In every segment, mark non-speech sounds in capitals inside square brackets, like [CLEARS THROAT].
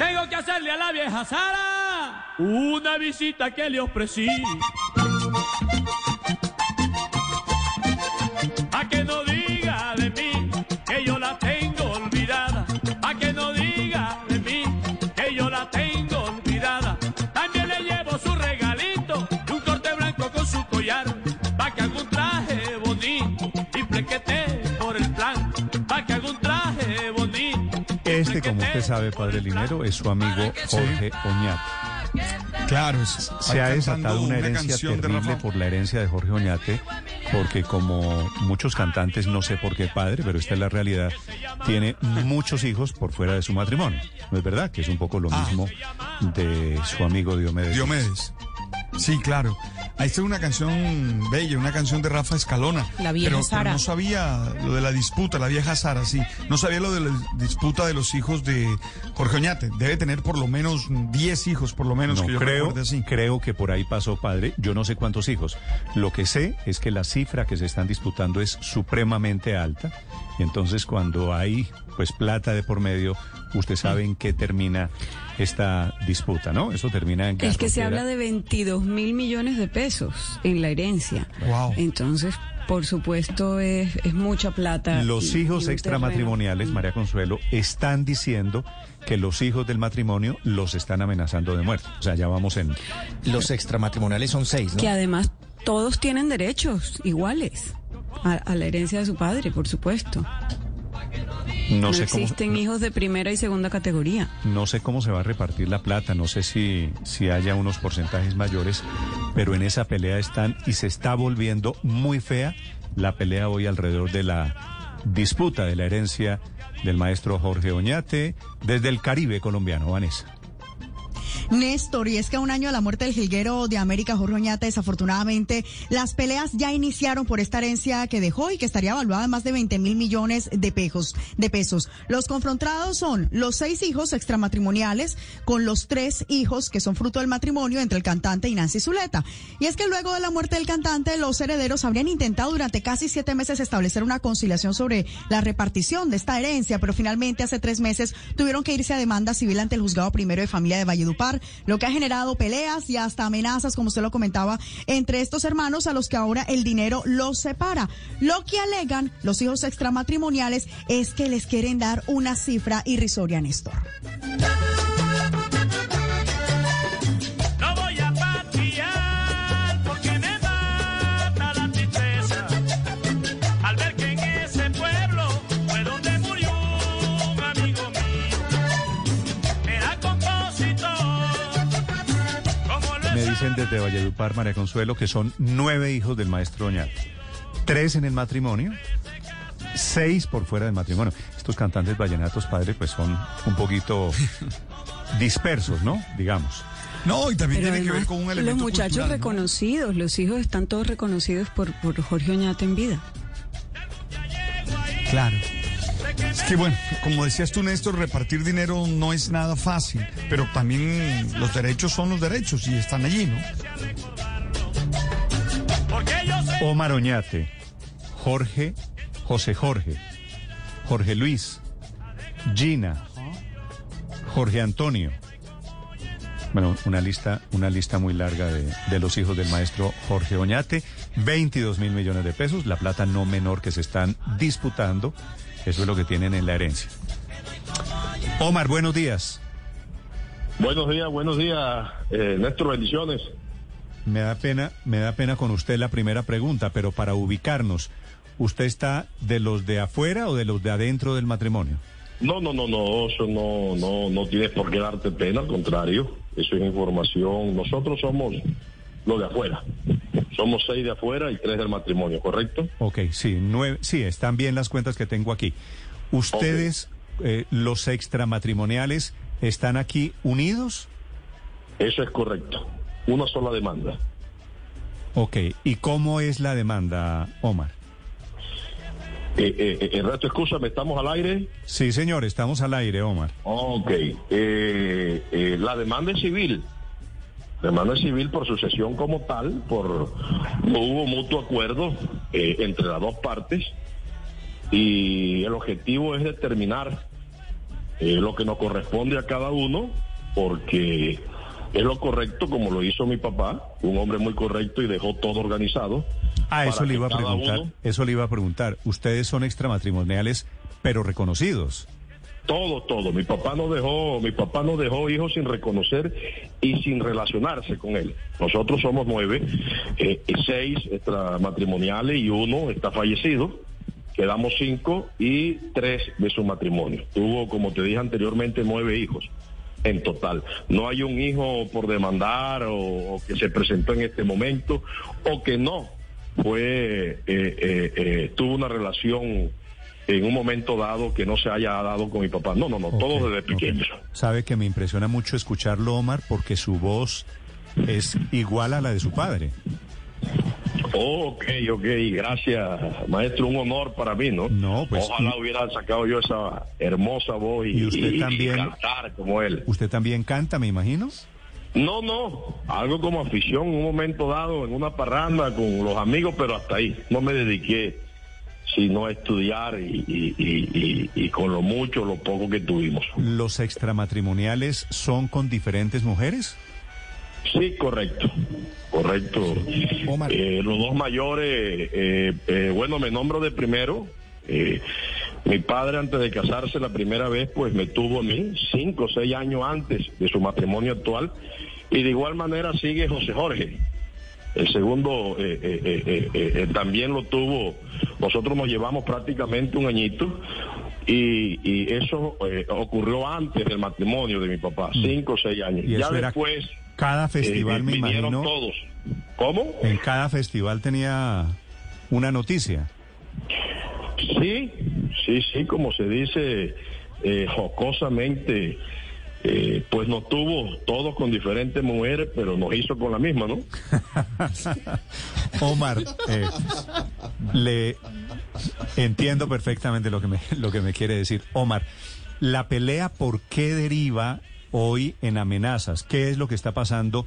Tengo que hacerle a la vieja Sara una visita que le ofrecí. Como usted sabe, padre Linero, es su amigo Jorge Oñate. Claro, es- Se ha desatado una herencia terrible por la herencia de Jorge Oñate, porque como muchos cantantes, no sé por qué padre, pero esta es la realidad, tiene muchos hijos por fuera de su matrimonio. ¿No es verdad? Que es un poco lo Ah. mismo de su amigo Diomedes. Diomedes. Sí, claro. Ahí está una canción bella, una canción de Rafa Escalona. La vieja pero, Sara. pero no sabía lo de la disputa, la vieja Sara, sí. No sabía lo de la disputa de los hijos de Jorge Oñate. Debe tener por lo menos 10 hijos, por lo menos, No, que yo creo, así. creo que por ahí pasó padre. Yo no sé cuántos hijos. Lo que sé es que la cifra que se están disputando es supremamente alta. Y entonces cuando hay pues plata de por medio, usted sabe en qué termina esta disputa, ¿no? Eso termina en Es que se habla de 22 mil millones de pesos en la herencia. Wow. Entonces, por supuesto, es, es mucha plata. Los y- hijos extramatrimoniales, terreno. María Consuelo, están diciendo que los hijos del matrimonio los están amenazando de muerte. O sea, ya vamos en... Los extramatrimoniales son seis, ¿no? Que además todos tienen derechos iguales a, a la herencia de su padre, por supuesto. No, No, sé cómo... existen hijos de primera y segunda categoría. No sé cómo se va a repartir la plata, no sé si, si haya unos porcentajes mayores, pero en esa pelea están y se está volviendo muy fea la pelea hoy alrededor de la disputa de la herencia del maestro Jorge Oñate desde el Caribe colombiano, Vanessa. Néstor, y es que a un año de la muerte del jilguero de América, Jorge Oñate, desafortunadamente, las peleas ya iniciaron por esta herencia que dejó y que estaría evaluada más de 20 mil millones de pesos, de pesos. Los confrontados son los seis hijos extramatrimoniales con los tres hijos que son fruto del matrimonio entre el cantante y Nancy Zuleta. Y es que luego de la muerte del cantante, los herederos habrían intentado durante casi siete meses establecer una conciliación sobre la repartición de esta herencia, pero finalmente hace tres meses tuvieron que irse a demanda civil ante el juzgado primero de familia de Valledupar, lo que ha generado peleas y hasta amenazas, como usted lo comentaba, entre estos hermanos a los que ahora el dinero los separa. Lo que alegan los hijos extramatrimoniales es que les quieren dar una cifra irrisoria, Néstor. Dicen desde Valledupar, María Consuelo, que son nueve hijos del maestro Oñate. Tres en el matrimonio, seis por fuera del matrimonio. Estos cantantes vallenatos, padre, pues son un poquito [LAUGHS] dispersos, ¿no? Digamos. No, y también Pero tiene que ver con un los elemento muchachos cultural, ¿no? reconocidos, los hijos están todos reconocidos por, por Jorge Oñate en vida. Claro. Es que bueno, como decías tú, Néstor, repartir dinero no es nada fácil, pero también los derechos son los derechos y están allí, ¿no? Omar Oñate, Jorge, José Jorge, Jorge Luis, Gina, Jorge Antonio. Bueno, una lista, una lista muy larga de, de los hijos del maestro Jorge Oñate. 22 mil millones de pesos, la plata no menor que se están disputando. Eso es lo que tienen en la herencia. Omar, buenos días. Buenos días, buenos días, eh, Néstor, bendiciones. Me da pena, me da pena con usted la primera pregunta, pero para ubicarnos, ¿usted está de los de afuera o de los de adentro del matrimonio? No, no, no, no, eso no, no, no tienes por qué darte pena, al contrario, eso es información. Nosotros somos los de afuera, somos seis de afuera y tres del matrimonio, ¿correcto? Ok, sí, nueve, sí, están bien las cuentas que tengo aquí. ¿Ustedes, eh, los extramatrimoniales, están aquí unidos? Eso es correcto, una sola demanda. Ok, ¿y cómo es la demanda, Omar? Eh, eh, eh, escúchame, ¿estamos al aire? Sí, señor, estamos al aire, Omar. Ok, eh, eh, la demanda es civil. Demanda es civil por sucesión como tal, por no hubo mutuo acuerdo eh, entre las dos partes y el objetivo es determinar eh, lo que nos corresponde a cada uno, porque es lo correcto como lo hizo mi papá, un hombre muy correcto y dejó todo organizado. Ah, eso le iba a preguntar. uno- Eso le iba a preguntar. Ustedes son extramatrimoniales, pero reconocidos. Todo, todo. Mi papá no dejó, mi papá no dejó hijos sin reconocer y sin relacionarse con él. Nosotros somos nueve, eh, seis extramatrimoniales y uno está fallecido. Quedamos cinco y tres de su matrimonio. Tuvo, como te dije anteriormente, nueve hijos en total. No hay un hijo por demandar o, o que se presentó en este momento o que no fue, eh, eh, eh, tuvo una relación en un momento dado que no se haya dado con mi papá. No, no, no, todos Ok, desde ok. pequeños. Sabe que me impresiona mucho escucharlo, Omar, porque su voz es igual a la de su padre. Ok, ok, gracias, maestro, un honor para mí, ¿no? No, pues, Ojalá y- hubiera sacado yo esa hermosa voz y, Y usted y- también- cantar como él. Usted también canta, me imagino. No, no, algo como afición, en un momento dado, en una parranda con los amigos, pero hasta ahí. No me dediqué sino estudiar y, y- y- y- y con lo mucho, lo poco que tuvimos. ¿Los extramatrimoniales son con diferentes mujeres? Sí, correcto, correcto. Omar. Eh, los dos mayores, eh, eh, bueno, me nombro de primero. Eh, mi padre antes de casarse la primera vez, pues me tuvo a mí cinco o seis años antes de su matrimonio actual. Y de igual manera sigue José Jorge. El segundo eh, eh, eh, también lo tuvo. Nosotros nos llevamos prácticamente un añito. Y, y eso ocurrió antes del matrimonio de mi papá, cinco o seis años. Mm. Y ya después Cada festival, me vinieron imagino, todos. ¿Cómo? en cada festival tenía una noticia. Sí, sí, sí, como se dice eh, jocosamente, eh, pues nos tuvo todos con diferentes mujeres, pero nos hizo con la misma, ¿no? [LAUGHS] Omar, eh, le entiendo perfectamente lo que, me, lo que me quiere decir. Omar, la pelea, ¿por qué deriva hoy en amenazas? ¿Qué es lo que está pasando?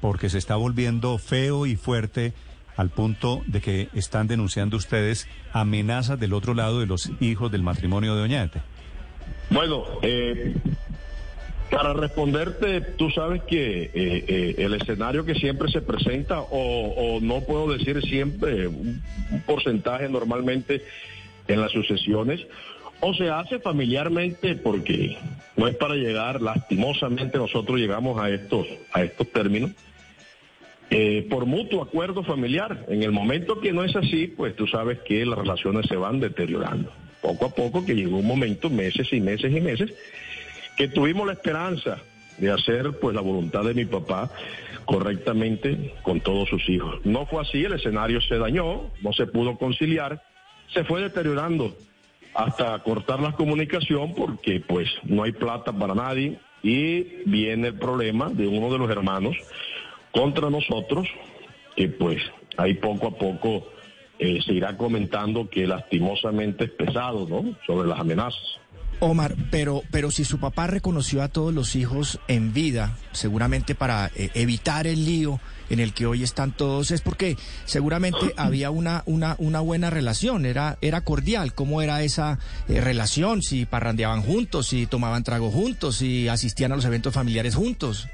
Porque se está volviendo feo y fuerte al punto de que están denunciando ustedes amenazas del otro lado de los hijos del matrimonio de Oñate. Bueno, eh, para responderte, tú sabes que eh, eh, el escenario que siempre se presenta, o, no puedo decir siempre, un, un porcentaje normalmente en las sucesiones, o se hace familiarmente porque no es para llegar, lastimosamente nosotros llegamos a estos, a estos términos, eh, por mutuo acuerdo familiar. En el momento que no es así, pues tú sabes que las relaciones se van deteriorando. Poco a poco que llegó un momento, meses y meses y meses, que tuvimos la esperanza de hacer pues la voluntad de mi papá correctamente con todos sus hijos. No fue así, el escenario se dañó, no se pudo conciliar, se fue deteriorando hasta cortar la comunicación porque pues no hay plata para nadie y viene el problema de uno de los hermanos contra nosotros, que pues ahí poco a poco eh, se irá comentando que lastimosamente es pesado, ¿no? Sobre las amenazas. Omar, pero, pero si su papá reconoció a todos los hijos en vida, seguramente para eh, evitar el lío en el que hoy están todos, es porque seguramente [LAUGHS] había una, una, una buena relación, era, era cordial. ¿Cómo era esa eh, relación? Si parrandeaban juntos, si tomaban trago juntos, si asistían a los eventos familiares juntos.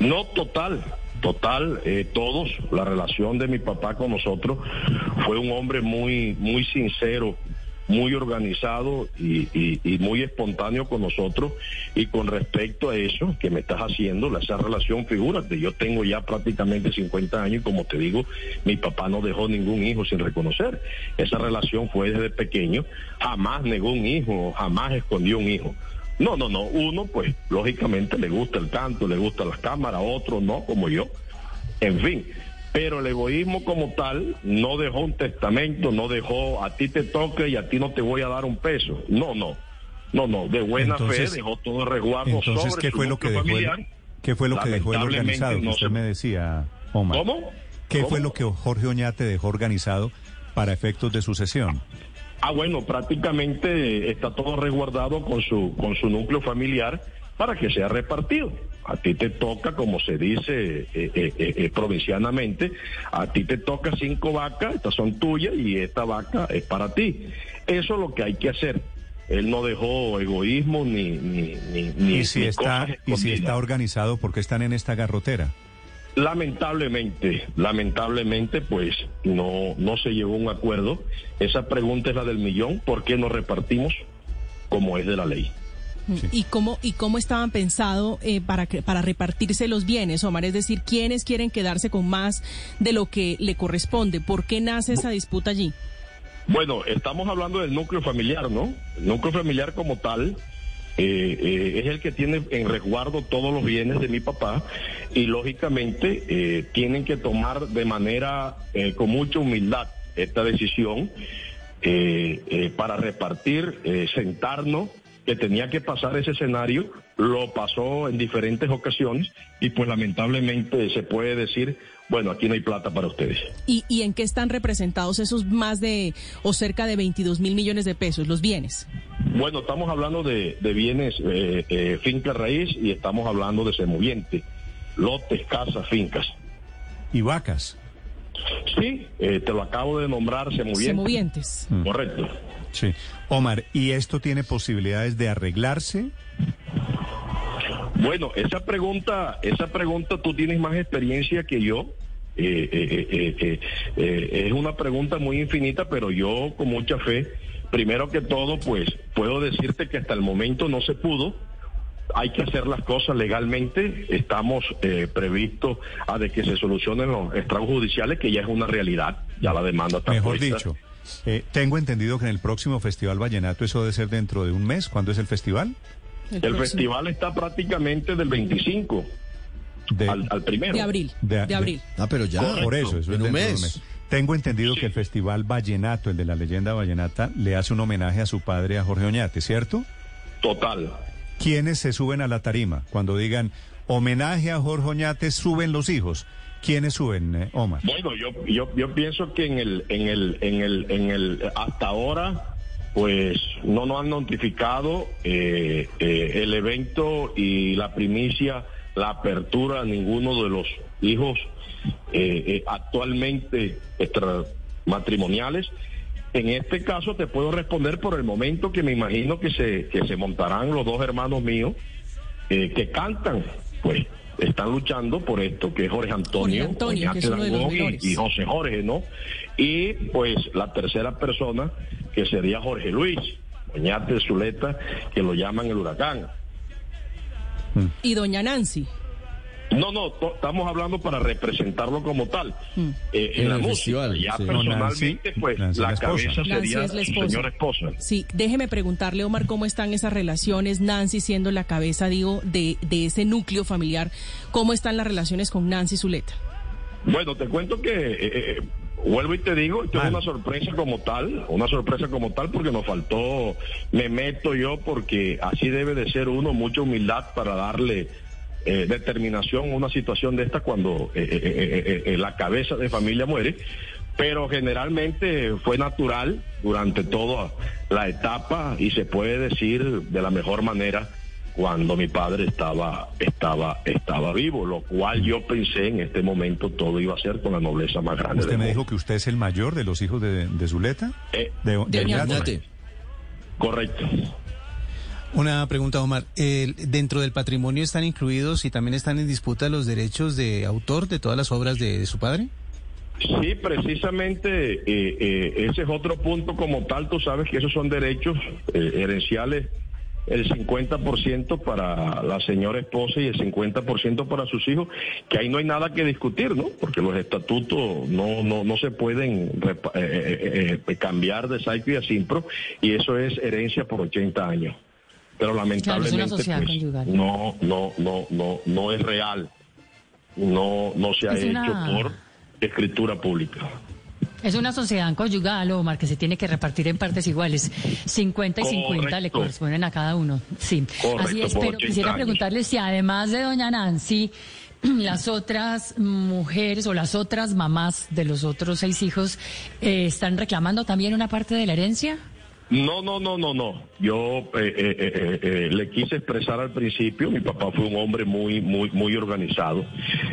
No total, total, eh, todos, la relación de mi papá con nosotros fue un hombre muy, muy sincero, muy organizado y, muy espontáneo con nosotros. Y con respecto a eso que me estás haciendo, esa relación, figúrate, yo tengo ya prácticamente 50 años y como te digo, mi papá no dejó ningún hijo sin reconocer. Esa relación fue desde pequeño, jamás negó un hijo, jamás escondió un hijo. No, no, no. Uno, pues, lógicamente le gusta el canto, le gustan las cámaras, otro no, como yo. En fin. Pero el egoísmo como tal no dejó un testamento, no dejó a ti te toque y a ti no te voy a dar un peso. No, no. No, no. De buena Entonces- fe dejó todo resguardo Entonces, sobre ¿qué su fue lo que dejó el, familiar. qué fue lo que dejó el organizado? que no usted se- me decía, Omar. ¿Cómo? ¿Qué ¿Cómo? fue lo que Jorge Oñate dejó organizado para efectos de sucesión? Ah, bueno, prácticamente está todo resguardado con su, con su núcleo familiar para que sea repartido. A ti te toca, como se dice eh, eh, eh, eh, provincianamente, a ti te toca cinco vacas, estas son tuyas y esta vaca es para ti. Eso es lo que hay que hacer. él no dejó egoísmo ni ni ni, ni Y si ni está cosas y si escondidas. está organizado, ¿por qué están en esta garrotera? Lamentablemente, lamentablemente, pues no, no se llegó a un acuerdo. Esa pregunta es la del millón. ¿Por qué no repartimos como es de la ley? ¿Y cómo, y cómo estaban pensados eh, para, para repartirse los bienes, Omar? Es decir, ¿quiénes quieren quedarse con más de lo que le corresponde? ¿Por qué nace esa disputa allí? Bueno, estamos hablando del núcleo familiar, ¿no? El núcleo familiar como tal eh, eh, es el que tiene en resguardo todos los bienes de mi papá y lógicamente eh, tienen que tomar de manera eh, con mucha humildad esta decisión eh, eh, para repartir, eh, sentarnos, que tenía que pasar ese escenario, lo pasó en diferentes ocasiones y pues lamentablemente se puede decir, bueno, aquí no hay plata para ustedes. ¿Y, ¿Y en qué están representados esos más de o cerca de 22 mil millones de pesos, los bienes? Bueno, estamos hablando de, de bienes eh, eh, finca raíz y estamos hablando de semoviente, lotes, casas, fincas. Y vacas. Sí, eh, te lo acabo de nombrar, semoviente. Semovientes. Correcto. Sí. Omar, ¿y esto tiene posibilidades de arreglarse? Bueno, esa pregunta, esa pregunta tú tienes más experiencia que yo. Eh, eh, eh, eh, eh, es una pregunta muy infinita, pero yo con mucha fe, primero que todo, pues puedo decirte que hasta el momento no se pudo. Hay que hacer las cosas legalmente. Estamos eh, previstos a de que se solucionen los estragos judiciales, que ya es una realidad. Ya la demanda está Mejor puesta. dicho, eh, tengo entendido que en el próximo Festival Vallenato eso debe ser dentro de un mes. ¿Cuándo es el festival? El festival está prácticamente del 25 De, al, al primero. De abril. De- De, de- abril. Ah, pero ya. Por eso, eso es En un mes. Tengo entendido que el Festival Vallenato, el de la leyenda vallenata, le hace un homenaje a su padre, a Jorge Oñate, ¿cierto? Total. ¿Quiénes se suben a la tarima? Cuando digan homenaje a Jorge Oñate, suben los hijos. ¿Quiénes suben, Omar? Bueno, yo, yo, yo pienso que en el, en el, en el, en el, hasta ahora, pues no nos han notificado eh, eh, el evento y la primicia, la apertura a ninguno de los hijos eh, eh, actualmente extramatrimoniales. En este caso te puedo responder por el momento que me imagino que se, que se montarán los dos hermanos míos eh, que cantan, pues están luchando por esto, que es Jorge Antonio, Jorge Antonio, que y- y, José Jorge, ¿no? Y pues la tercera persona, que sería Jorge Luis, Oñate Zuleta, que lo llaman el huracán. Y doña Nancy. No, no, to- estamos hablando para representarlo como tal. Mm. Eh, en, En la música, festival, ya sí. No, Nancy- personalmente, pues Nancy la cabeza sería es la su esposa. señora esposa. Sí, déjeme preguntarle, Omar, cómo están esas relaciones, Nancy siendo la cabeza, digo, de, de ese núcleo familiar, ¿cómo están las relaciones con Nancy Zuleta? Bueno, te cuento que, eh, eh, vuelvo y te digo, esto es una sorpresa como tal, una sorpresa como tal porque nos faltó, me meto yo porque así debe de ser uno, mucha humildad para darle eh, determinación a una situación de esta cuando eh, eh, eh, eh, la cabeza de familia muere. Pero generalmente fue natural durante toda la etapa y se puede decir de la mejor manera cuando mi padre estaba estaba estaba vivo, lo cual yo pensé en este momento todo iba a ser con la nobleza más grande. Usted del me mundo. dijo que usted es el mayor de los hijos de, de Zuleta. Eh, De, de correcto. Una pregunta, Omar. El- ¿Dentro del patrimonio están incluidos y también están en disputa los derechos de autor de todas las obras de, su padre? Sí, precisamente eh, eh, ese es otro punto como tal. Tú sabes que esos son derechos eh, herenciales, el 50% para la señora esposa y el 50% para sus hijos, que ahí no hay nada que discutir, ¿no? Porque los estatutos no no, no se pueden eh, eh, eh, cambiar de Saico y a Simpro, y eso es herencia por 80 años. Pero lamentablemente pues, no no no no no es real. No no se ha Es hecho una- por escritura pública. Es una sociedad conyugal, Omar, que se tiene que repartir en partes iguales. 50 y 50 le Correcto. corresponden a cada uno. Sí, Correcto, así es. Pero 80 quisiera preguntarle si además de doña Nancy, [CLEARS THROAT] las otras mujeres o las otras mamás de los otros seis hijos eh, están reclamando también una parte de la herencia. No, no, no, no, no. Yo eh, eh, eh, eh, eh, le quise expresar al principio, mi papá fue un hombre muy, muy, muy organizado.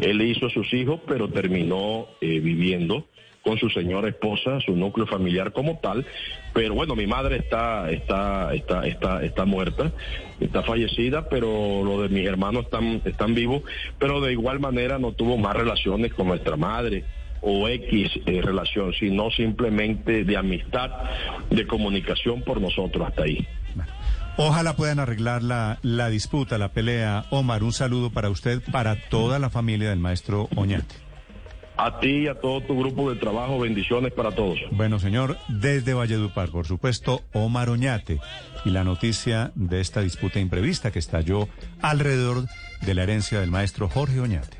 Él hizo a sus hijos, pero terminó viviendo con su señora esposa, su núcleo familiar como tal. Pero bueno, mi madre está, está, está, está, está muerta, está fallecida, pero los de mis hermanos están, están vivos, pero de igual manera no tuvo más relaciones con nuestra madre o X eh, relación, sino simplemente de amistad, de comunicación por nosotros hasta ahí. Ojalá puedan arreglar la, la disputa, la pelea. Omar, un saludo para usted, para toda la familia del maestro Oñate. A ti y a todo tu grupo de trabajo, bendiciones para todos. Bueno, señor, desde Valledupar, por supuesto, Omar Oñate y la noticia de esta disputa imprevista que estalló alrededor de la herencia del maestro Jorge Oñate.